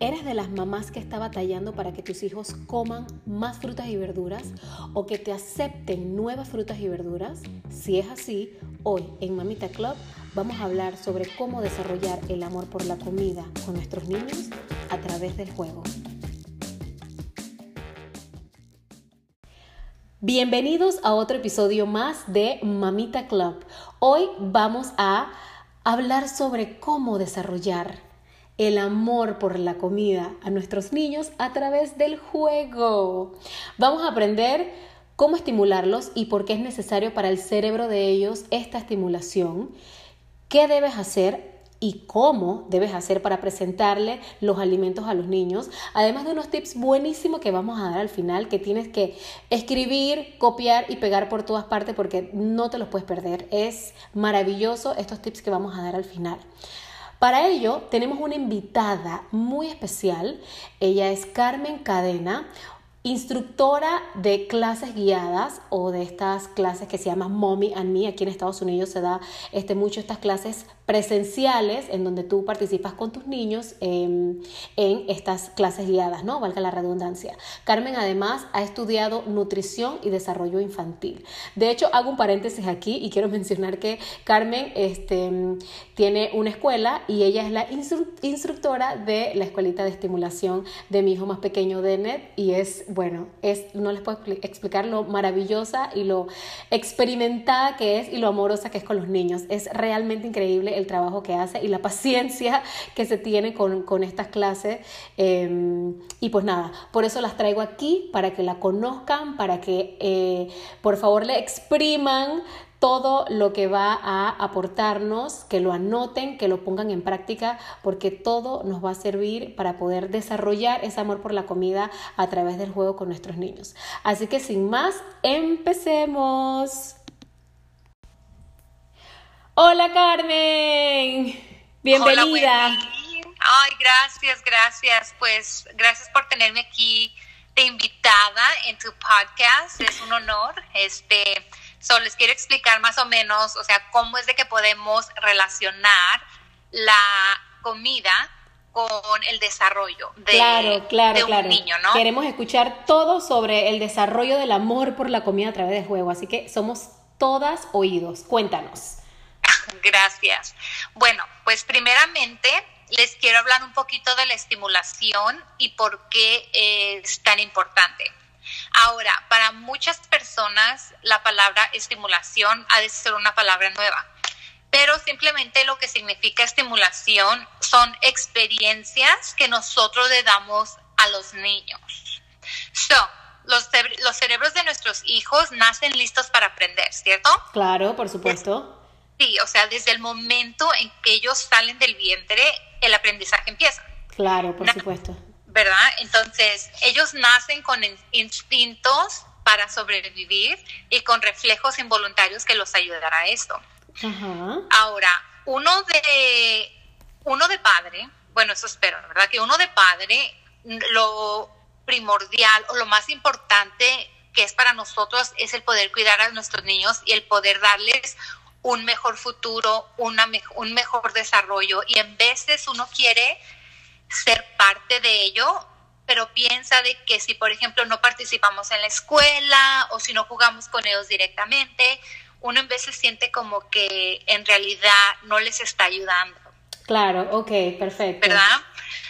¿Eres de las mamás que está batallando para que tus hijos coman más frutas y verduras o que te acepten nuevas frutas y verduras? Si es así, hoy en Mamita Club vamos a hablar sobre cómo desarrollar el amor por la comida con nuestros niños a través del juego. Bienvenidos a otro episodio más de Mamita Club. Hoy vamos a hablar sobre cómo desarrollar el amor por la comida a nuestros niños a través del juego. Vamos a aprender cómo estimularlos y por qué es necesario para el cerebro de ellos esta estimulación, qué debes hacer y cómo debes hacer para presentarle los alimentos a los niños, además de unos tips buenísimos que vamos a dar al final que tienes que escribir, copiar y pegar por todas partes porque no te los puedes perder. Es maravilloso estos tips que vamos a dar al final. Para ello tenemos una invitada muy especial. Ella es Carmen Cadena, instructora de clases guiadas o de estas clases que se llaman Mommy and Me. Aquí en Estados Unidos se da este, mucho estas clases presenciales en donde tú participas con tus niños en estas clases guiadas, ¿no? Valga la redundancia. Carmen además ha estudiado nutrición y desarrollo infantil. De hecho, hago un paréntesis aquí y quiero mencionar que Carmen este, tiene una escuela y ella es la instructora de la escuelita de estimulación de mi hijo más pequeño, Denet, y es, bueno, es, no les puedo explicar lo maravillosa y lo experimentada que es y lo amorosa que es con los niños. Es realmente increíble el trabajo que hace y la paciencia que se tiene con, estas clases. Em, y pues nada, por eso las traigo aquí, para que la conozcan, para que eh, por favor le expriman todo lo que va a aportarnos, que lo anoten, que lo pongan en práctica, porque todo nos va a servir para poder desarrollar ese amor por la comida a través del juego con nuestros niños. Así que sin más, empecemos. Hola Carmen, bienvenida. Ay, gracias, gracias. Pues gracias por tenerme aquí de invitada en tu podcast. Es un honor. Este, solo les quiero explicar más o menos, o sea, cómo es de que podemos relacionar la comida con el desarrollo de, claro, un niño, ¿no? Queremos escuchar todo sobre el desarrollo del amor por la comida a través del juego, así que somos todas oídos. Cuéntanos. Gracias. Bueno, pues primeramente les quiero hablar un poquito de la estimulación y por qué es tan importante. Ahora, para muchas personas la palabra estimulación ha de ser una palabra nueva, pero simplemente lo que significa estimulación son experiencias que nosotros le damos a los niños. So, los, los cerebros de nuestros hijos nacen listos para aprender, ¿cierto? Claro, por supuesto. Sí, o sea, desde el momento en que ellos salen del vientre, el aprendizaje empieza. Claro, por supuesto. ¿Verdad? Entonces, ellos nacen con instintos para sobrevivir y con reflejos involuntarios que los ayudará a esto. Ahora, uno de, uno de padre, bueno, eso espero, ¿verdad? Que uno de padre, lo primordial o lo más importante que es para nosotros es el poder cuidar a nuestros niños y el poder darles un mejor futuro, una, un mejor desarrollo y en veces uno quiere ser parte de ello, pero piensa de que si, por ejemplo, no participamos en la escuela o si no jugamos con ellos directamente, uno en veces siente como que en realidad no les está ayudando. Claro, ok, perfecto. ¿Verdad?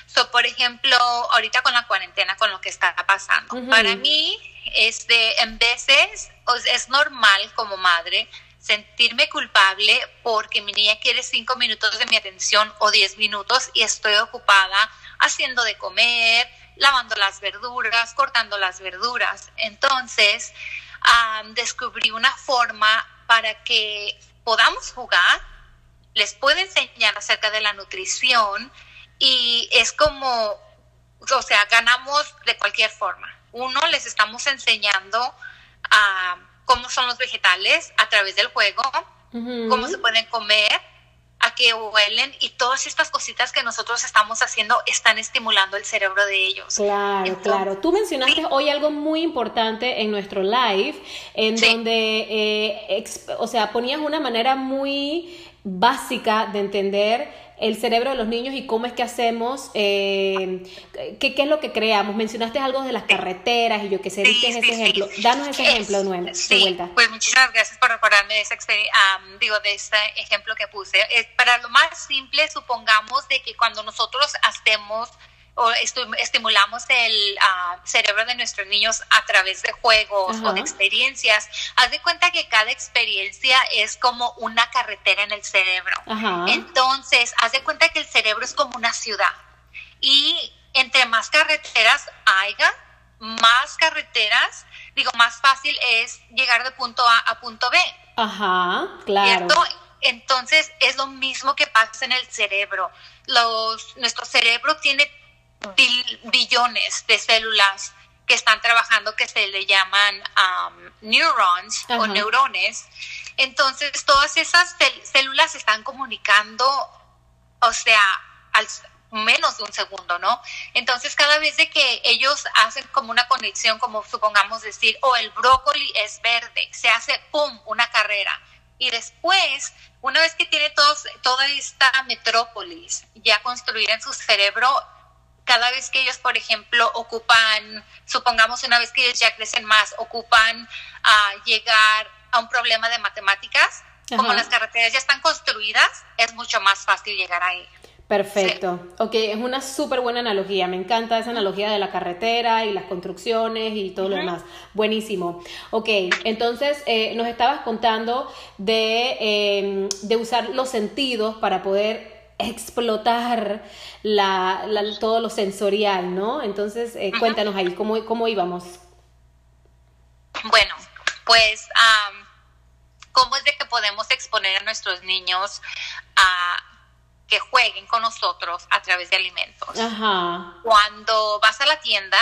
So, por ejemplo, ahorita con la cuarentena, con lo que está pasando, para mí, este, en veces es normal como madre sentirme culpable porque mi niña quiere cinco minutos de mi atención o diez minutos y estoy ocupada haciendo de comer, lavando las verduras, cortando las verduras. Entonces, descubrí una forma para que podamos jugar, les puedo enseñar acerca de la nutrición y es como, o sea, ganamos de cualquier forma. Uno, les estamos enseñando a son los vegetales a través del juego, cómo se pueden comer, a qué huelen y todas estas cositas que nosotros estamos haciendo están estimulando el cerebro de ellos. Claro, claro. Tú mencionaste hoy algo muy importante en nuestro live, en donde, eh, o sea, ponías una manera muy básica de entender el cerebro de los niños y cómo es que hacemos, eh, qué, qué, es lo que creamos. Mencionaste algo de las carreteras y yo que sé, sí, ese ejemplo. Danos ese ejemplo de nuevo. Sí, pues muchísimas gracias por recordarme de ese, digo, de ese ejemplo que puse. para lo más simple, supongamos de que cuando nosotros hacemos o estimulamos el ah, cerebro de nuestros niños a través de juegos o de experiencias, haz de cuenta que cada experiencia es como una carretera en el cerebro. Entonces, haz de cuenta que el cerebro es como una ciudad. Y entre más carreteras haya, más carreteras, digo, más fácil es llegar de punto A a punto B. Ajá, claro. Entonces, es lo mismo que pasa en el cerebro. Los, nuestro cerebro tiene billones de células que están trabajando que se le llaman um, neurons o neurones. Entonces, todas esas células están comunicando, o sea, al menos de un segundo, ¿no? Entonces, cada vez de que ellos hacen como una conexión, como supongamos decir, o el brócoli es verde, se hace, ¡pum!, una carrera. Y después, una vez que tiene todos, toda esta metrópolis ya construida en su cerebro, cada vez que ellos, por ejemplo, ocupan, supongamos una vez que ellos ya crecen más, ocupan a llegar a un problema de matemáticas, como las carreteras ya están construidas, es mucho más fácil llegar ahí. Perfecto. Ok, es una súper buena analogía. Me encanta esa analogía de la carretera y las construcciones y todo lo demás. Buenísimo. Ok, entonces eh, nos estabas contando de, em, de usar los sentidos para poder explotar la, todo lo sensorial, ¿no? Entonces, eh, cuéntanos ahí, ¿cómo, ¿cómo íbamos? Bueno, pues, ¿cómo es de que podemos exponer a nuestros niños a que jueguen con nosotros a través de alimentos? Ajá. Cuando vas a la tienda,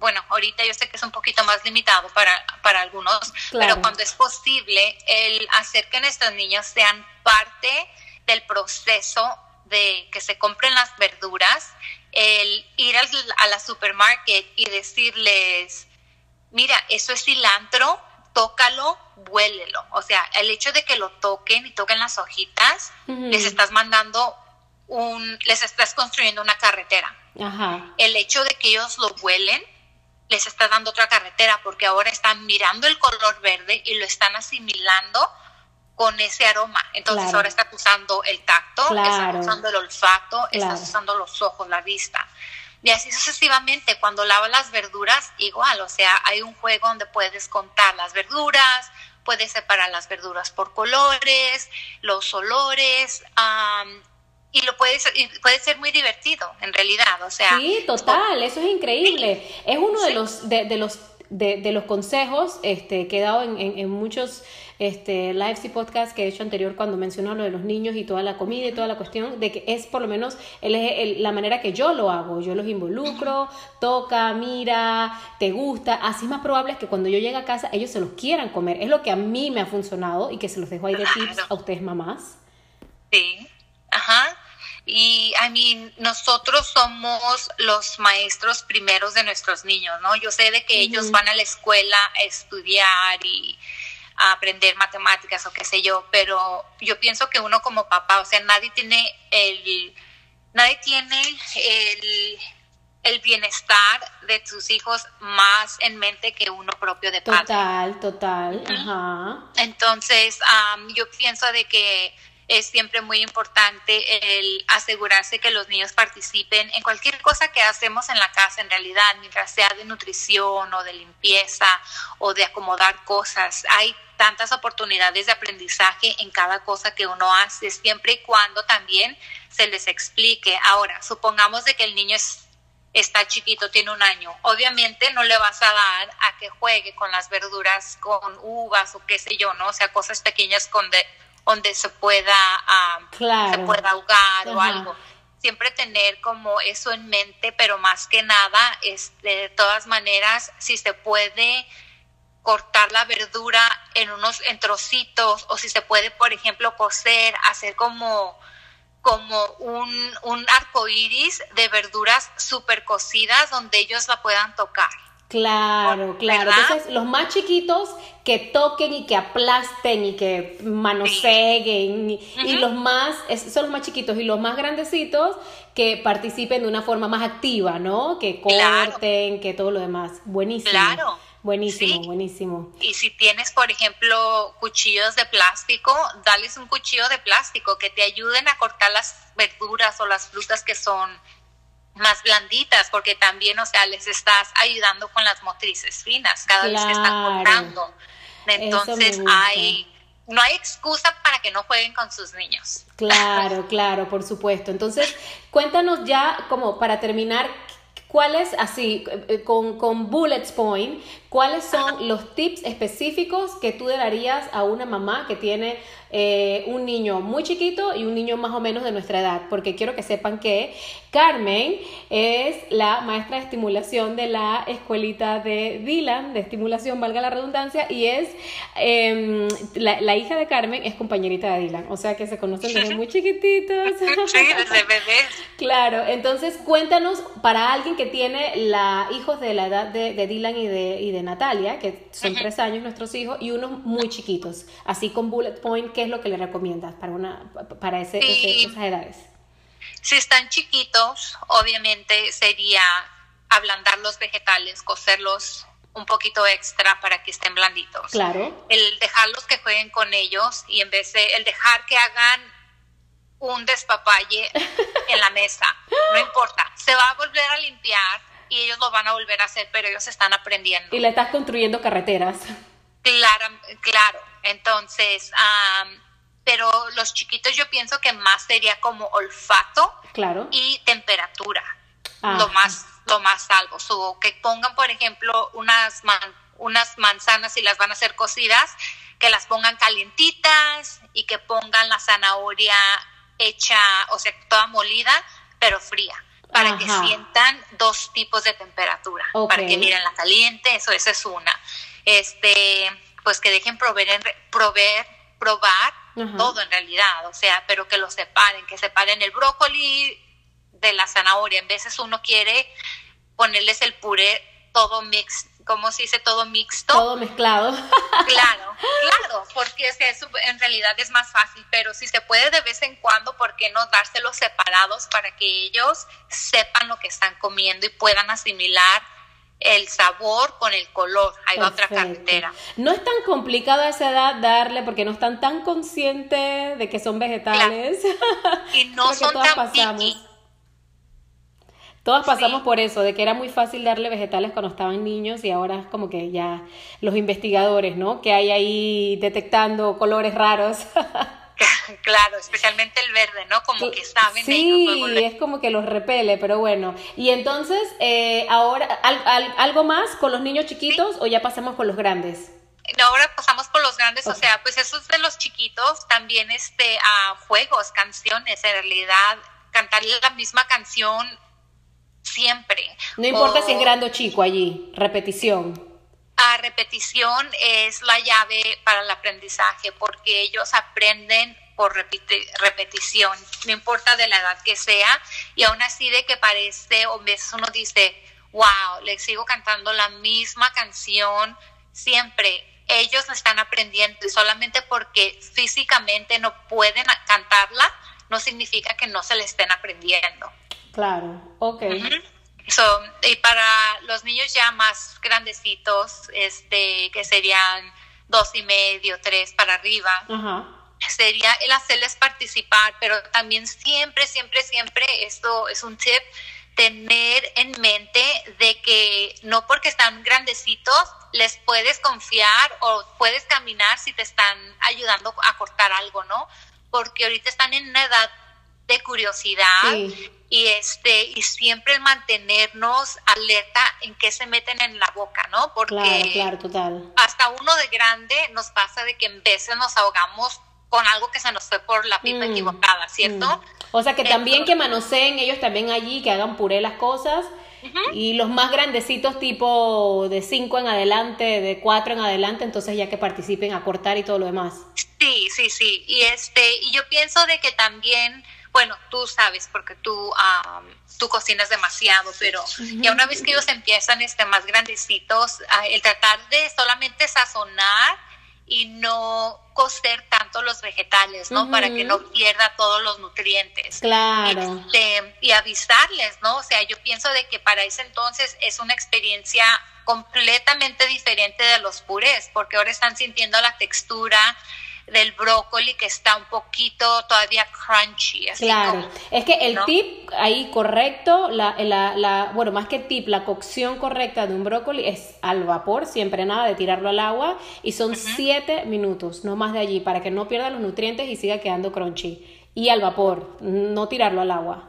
bueno, ahorita yo sé que es un poquito más limitado para, para algunos, pero cuando es posible, el hacer que nuestros niños sean parte del proceso de que se compren las verduras, el ir a la supermarket y decirles, mira, eso es cilantro, tócalo, huélelo. O sea, el hecho de que lo toquen y toquen las hojitas, les estás mandando un, les estás construyendo una carretera. El hecho de que ellos lo huelen, les está dando otra carretera porque ahora están mirando el color verde y lo están asimilando con ese aroma. Entonces ahora estás usando el tacto, estás usando el olfato, estás usando los ojos, la vista. Y así sucesivamente, cuando lavas las verduras, igual, o sea, hay un juego donde puedes contar las verduras, puedes separar las verduras por colores, los olores, y lo puedes, puede ser muy divertido, en realidad, o sea. Sí, total, eso es increíble. Es uno de los, de, de los de, los consejos este, que he dado en, en, muchos este, lives y podcasts que he hecho anterior cuando menciono lo de los niños y toda la comida y toda la cuestión, de que es por lo menos el, la manera que yo lo hago. Yo los involucro, toca, mira, te gusta. Así es más probable que cuando yo llegue a casa ellos se los quieran comer. Es lo que a mí me ha funcionado y que se los dejo ahí de tips a ustedes mamás. Sí, ajá. Y, I mean, nosotros somos los maestros primeros de nuestros niños, ¿no? Yo sé de que ellos van a la escuela a estudiar y a aprender matemáticas o qué sé yo, pero yo pienso que uno como papá, o sea, nadie tiene el, nadie tiene el, el bienestar de sus hijos más en mente que uno propio de padre. Total, total. Ajá. Entonces, yo pienso de que es siempre muy importante el asegurarse que los niños participen en cualquier cosa que hacemos en la casa en realidad, mientras sea de nutrición o de limpieza o de acomodar cosas. Hay tantas oportunidades de aprendizaje en cada cosa que uno hace, siempre y cuando también se les explique. Ahora, supongamos de que el niño está chiquito, tiene un año. Obviamente no le vas a dar a que juegue con las verduras, con uvas o qué sé yo, ¿no? O sea, cosas pequeñas con de, donde se pueda, se pueda ahogar o algo. Siempre tener como eso en mente, pero más que nada, este, de todas maneras, si se puede cortar la verdura en unos en trocitos o si se puede, por ejemplo, coser, hacer como como un, un arco iris de verduras súper cocidas donde ellos la puedan tocar. Claro, claro. Entonces, los más chiquitos que toquen y que aplasten y que manoseguen y, los más, son los más chiquitos y los más grandecitos que participen de una forma más activa, ¿no? Que corten, que todo lo demás. Buenísimo. Claro. Buenísimo, buenísimo. Y si tienes, por ejemplo, cuchillos de plástico, dales un cuchillo de plástico que te ayuden a cortar las verduras o las frutas que son más blanditas, porque también, o sea, les estás ayudando con las motrices finas cada vez que están cortando. Entonces hay no hay excusa para que no jueguen con sus niños. Claro, claro, por supuesto. Entonces, cuéntanos ya como para terminar, ¿cuáles, así, eh, con, con bullets point, cuáles son los tips específicos que tú darías a una mamá que tiene eh, un niño muy chiquito y un niño más o menos de nuestra edad, porque quiero que sepan que Carmen es la maestra de estimulación de la escuelita de Dylan, de estimulación, valga la redundancia, y es em, la, hija de Carmen es compañerita de Dylan, o sea que se conocen desde muy chiquititos. Sí, desde bebés. Claro, entonces cuéntanos para alguien que tiene la, hijos de la edad de, Dylan y de, y de Natalia, que son tres años nuestros hijos, y unos muy chiquitos, así con bullet point, ¿qué es lo que le recomiendas para, una, para ese, esas edades? Si están chiquitos, obviamente sería ablandar los vegetales, cocerlos un poquito extra para que estén blanditos. Claro. El dejarlos que jueguen con ellos y en vez de el dejar que hagan un despapalle en la mesa, no importa, se va a volver a limpiar y ellos lo van a volver a hacer, pero ellos están aprendiendo. Y le estás construyendo carreteras. Claro, claro. Entonces, pero los chiquitos yo pienso que más sería como olfato claro. y temperatura. Ah. Lo más lo más salvo. O que pongan, por ejemplo, unas, unas manzanas y las van a hacer cocidas, que las pongan calientitas y que pongan la zanahoria hecha, o sea, toda molida, pero fría para que sientan dos tipos de temperatura, para que miren la caliente, eso, esa es una. Este, pues que dejen proveer, proveer probar todo en realidad, o sea, pero que lo separen, que separen el brócoli de la zanahoria. En veces uno quiere ponerles el puré todo mix, ¿cómo se dice? Todo mixto. Todo mezclado. Claro, claro, porque eso en realidad es más fácil, pero si se puede de vez en cuando, ¿por qué no dárselos separados para que ellos sepan lo que están comiendo y puedan asimilar el sabor con el color. Hay otra carretera. No es tan complicado a esa edad darle porque no están tan conscientes de que son vegetales. Y no son tan pasamos. Todas pasamos por eso, de que era muy fácil darle vegetales cuando estaban niños y ahora es como que ya los investigadores, ¿no? Que hay ahí detectando colores raros. Claro, especialmente el verde, ¿no? Como que saben. Sí, es como que los repele, pero bueno. Y entonces, eh, ahora, ¿algo más con los niños chiquitos o ya pasamos con los grandes? ahora pasamos por los grandes, o sea, pues esos de los chiquitos, también este, a juegos, canciones, en realidad, cantarle la misma canción siempre. No importa si es grande o chico allí, repetición. A repetición es la llave para el aprendizaje porque ellos aprenden por repetición, no importa de la edad que sea, y aún así de que parece, o veces uno dice, wow, le sigo cantando la misma canción siempre. Ellos la están aprendiendo y solamente porque físicamente no pueden cantarla, no significa que no se le estén aprendiendo. Claro, ok. So, y para los niños ya más grandecitos, este, que serían dos y medio, tres para arriba, sería el hacerles participar, pero también siempre, siempre, siempre, esto es un tip, tener en mente de que no porque están grandecitos les puedes confiar o puedes caminar si te están ayudando a cortar algo, ¿no? Porque ahorita están en una edad de curiosidad y este y siempre mantenernos alerta en qué se meten en la boca, ¿no? Porque hasta uno de grande nos pasa de que en veces nos ahogamos con algo que se nos fue por la pipa mm, equivocada, ¿cierto? Mm. O sea que también que manoseen ellos también allí, que hagan puré las cosas. Y los más grandecitos, tipo de 5 en adelante, de 4 en adelante, entonces ya que participen a cortar y todo lo demás. Sí, sí, sí. Y este, y yo pienso de que también bueno, tú sabes porque tú, tú cocinas demasiado, pero ya una vez que ellos empiezan este, más grandecitos, el tratar de solamente sazonar y no cocer tanto los vegetales, ¿no? Para que no pierda todos los nutrientes. Claro. Este, y avisarles, ¿no? O sea, yo pienso de que para ese entonces es una experiencia completamente diferente de los purés, porque ahora están sintiendo la textura, del brócoli que está un poquito todavía crunchy. claro, es que el tip ahí correcto, la, la, la, bueno, más que tip, la cocción correcta de un brócoli es al vapor, siempre nada de tirarlo al agua y son siete minutos, no más de allí, para que no pierda los nutrientes y siga quedando crunchy. Y al vapor, no tirarlo al agua.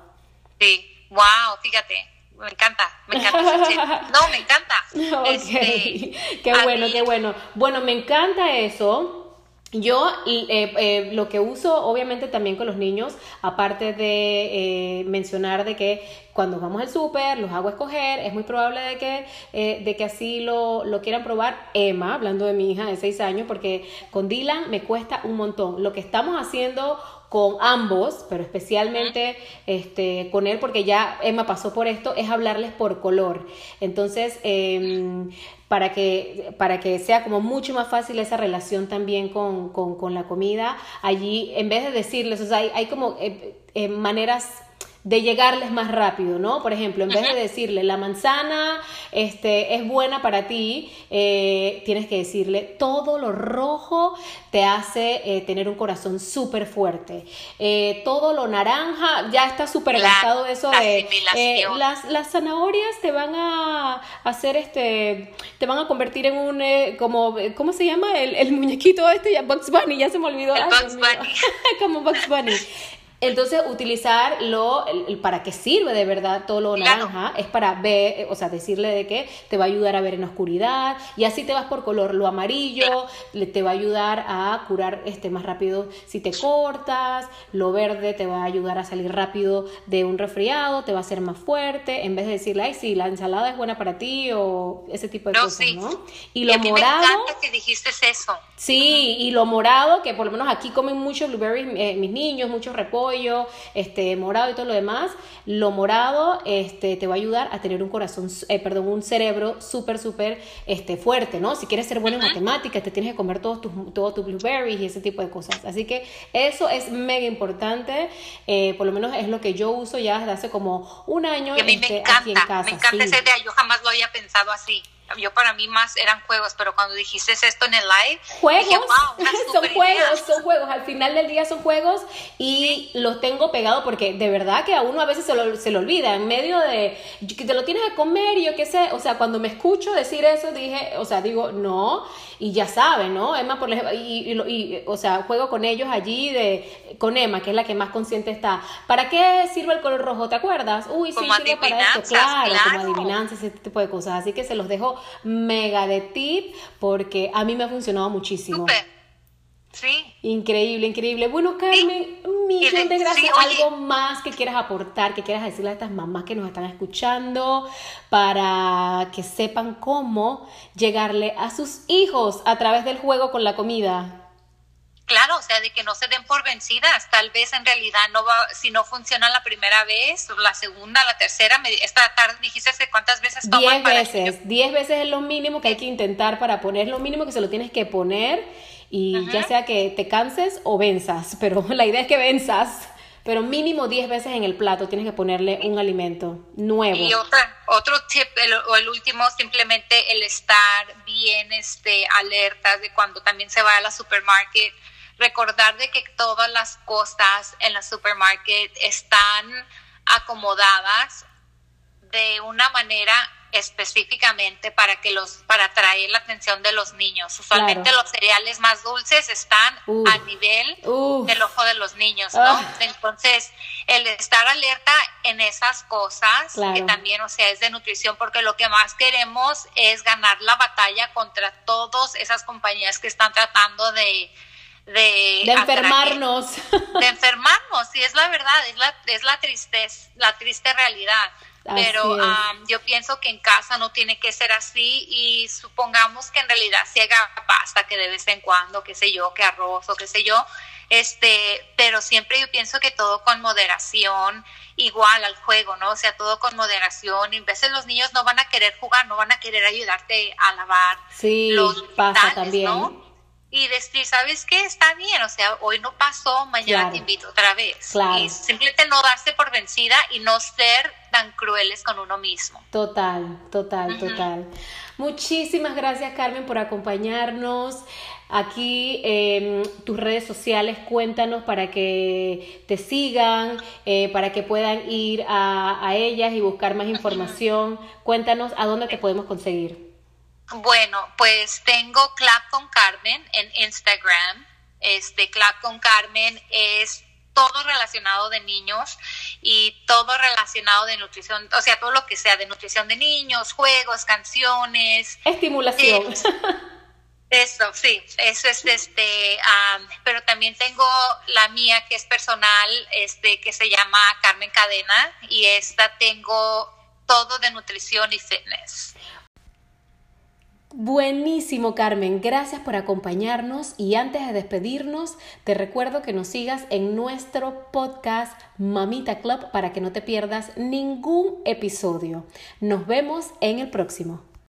Sí, wow, fíjate me encanta, me encanta. No, me encanta. Este, qué bueno, qué bueno. Bueno, me encanta eso. Yo eh, eh, lo que uso obviamente también con los niños, aparte de eh, mencionar de que cuando vamos al súper los hago escoger, es muy probable de que, de que así lo, lo, quieran probar Emma, hablando de mi hija de 6 años, porque con Dylan me cuesta un montón. Lo que estamos haciendo con ambos, pero especialmente este, con él, porque ya Emma pasó por esto, es hablarles por color. Entonces, em, para, que, para que sea como mucho más fácil esa relación también con, con, la comida, allí, en vez de decirles, o sea, hay, hay como eh, eh, maneras de llegarles más rápido, ¿no? Por ejemplo, en vez de decirle la manzana este, es buena para ti, eh, tienes que decirle todo lo rojo te hace eh, tener un corazón súper fuerte. Eh, todo lo naranja, ya está súper gastado eso de las, las zanahorias te van a hacer este, te van a convertir en un, como, ¿cómo se llama? El, el muñequito este, Bugs Bunny, ya se me olvidó. Bugs Bunny. como Bugs Bunny. Entonces, utilizarlo, para qué sirve de verdad todo lo naranja, es para ver, o sea, decirle de que te va a ayudar a ver en oscuridad, y así te vas por color. Lo amarillo le, te va a ayudar a curar este más rápido si te cortas, lo verde te va a ayudar a salir rápido de un resfriado, te va a hacer más fuerte, en vez de decirle, ay, sí, la ensalada es buena para ti, o ese tipo de cosas, ¿no? Y lo morado. Me encanta que dijiste eso. Sí, y lo morado, que por lo menos aquí comen muchos blueberries eh, mis niños, muchos repollos este, morado y todo lo demás, lo morado este, te va a ayudar a tener un corazón, eh, perdón, un cerebro súper, súper este, fuerte, ¿no? Si quieres ser bueno en matemáticas, te tienes que comer todos tus, todos tus blueberries y ese tipo de cosas. Así que eso es mega importante, eh, por lo menos es lo que yo uso ya desde hace como un año este, aquí en casa. Me encanta esa idea, yo jamás lo había pensado así yo para mí más eran juegos, pero cuando dijiste esto en el live, juegos, son juegos, son juegos, al final del día son juegos y los tengo pegado porque de verdad que a uno a veces se lo, se lo olvida, en medio de que te lo tienes que comer y yo qué sé, o sea, cuando me escucho decir eso dije, o sea, digo, no, y ya saben, ¿no? Emma, por ejemplo, y, y, o sea, juego con ellos allí, de, con Emma, que es la que más consciente está. ¿Para qué sirve el color rojo? ¿Te acuerdas? Uy, sí, sirve para esto, claro, como adivinanzas, ese tipo de cosas. Así que se los dejo mega de tip porque a mí me ha funcionado muchísimo. Sí. Increíble, increíble. Bueno, Carmen, un millón de gracias. ¿Algo más que quieras aportar, que quieras decirle a estas mamás que nos están escuchando para que sepan cómo llegarle a sus hijos a través del juego con la comida? Claro, o sea, de que no se den por vencidas. Tal vez en realidad no va, si no funciona la primera vez, la segunda, la tercera, esta tarde dijiste cuántas veces toman Diez veces, diez veces es lo mínimo que hay que intentar para poner, lo mínimo que se lo tienes que poner y ya sea que te canses o venzas, pero la idea es que venzas. Pero mínimo 10 veces en el plato tienes que ponerle un alimento nuevo. Y otra, otro tip, o el último, simplemente el estar bien este, alerta de cuando también se va a la supermarket recordar de que todas las cosas en la supermarket están acomodadas de una manera específicamente para que los para atraer la atención de los niños. Usualmente los cereales más dulces están a nivel del ojo de los niños, ¿no? Ah. Entonces, el estar alerta en esas cosas, que también, o sea, es de nutrición, porque lo que más queremos es ganar la batalla contra todas esas compañías que están tratando de de, enfermarnos. de enfermarnos, sí, es la verdad, es la, es la tristeza, la triste realidad. Pero yo pienso que en casa no tiene que ser así y supongamos que en realidad se haga pasta que de vez en cuando, qué sé yo, que arroz o qué sé yo, Este, pero siempre yo pienso que todo con moderación, igual al juego, ¿no? O sea, todo con moderación. Y a veces los niños no van a querer jugar, no van a querer ayudarte a lavar sí, los pasa también. ¿no? Y decir, ¿sabes qué? Está bien, o sea, hoy no pasó, mañana te invito otra vez. Y simplemente no darse por vencida y no ser tan crueles con uno mismo. Total, total, total. Muchísimas gracias, Carmen, por acompañarnos. Aquí en tus redes sociales, cuéntanos para que te sigan, eh, para que puedan ir a, a ellas y buscar más información. Cuéntanos a dónde te podemos conseguir. Bueno, pues tengo Clap con Carmen en Instagram. Este Clap con Carmen es todo relacionado de niños y todo relacionado de nutrición, o sea, todo lo que sea de nutrición de niños, juegos, canciones. Estimulación. eso, sí, eso es este, pero también tengo la mía que es personal, este, que se llama Carmen Cadena y esta tengo todo de nutrición y fitness. Buenísimo, Carmen. Gracias por acompañarnos y antes de despedirnos, te recuerdo que nos sigas en nuestro podcast Mamita Club para que no te pierdas ningún episodio. Nos vemos en el próximo.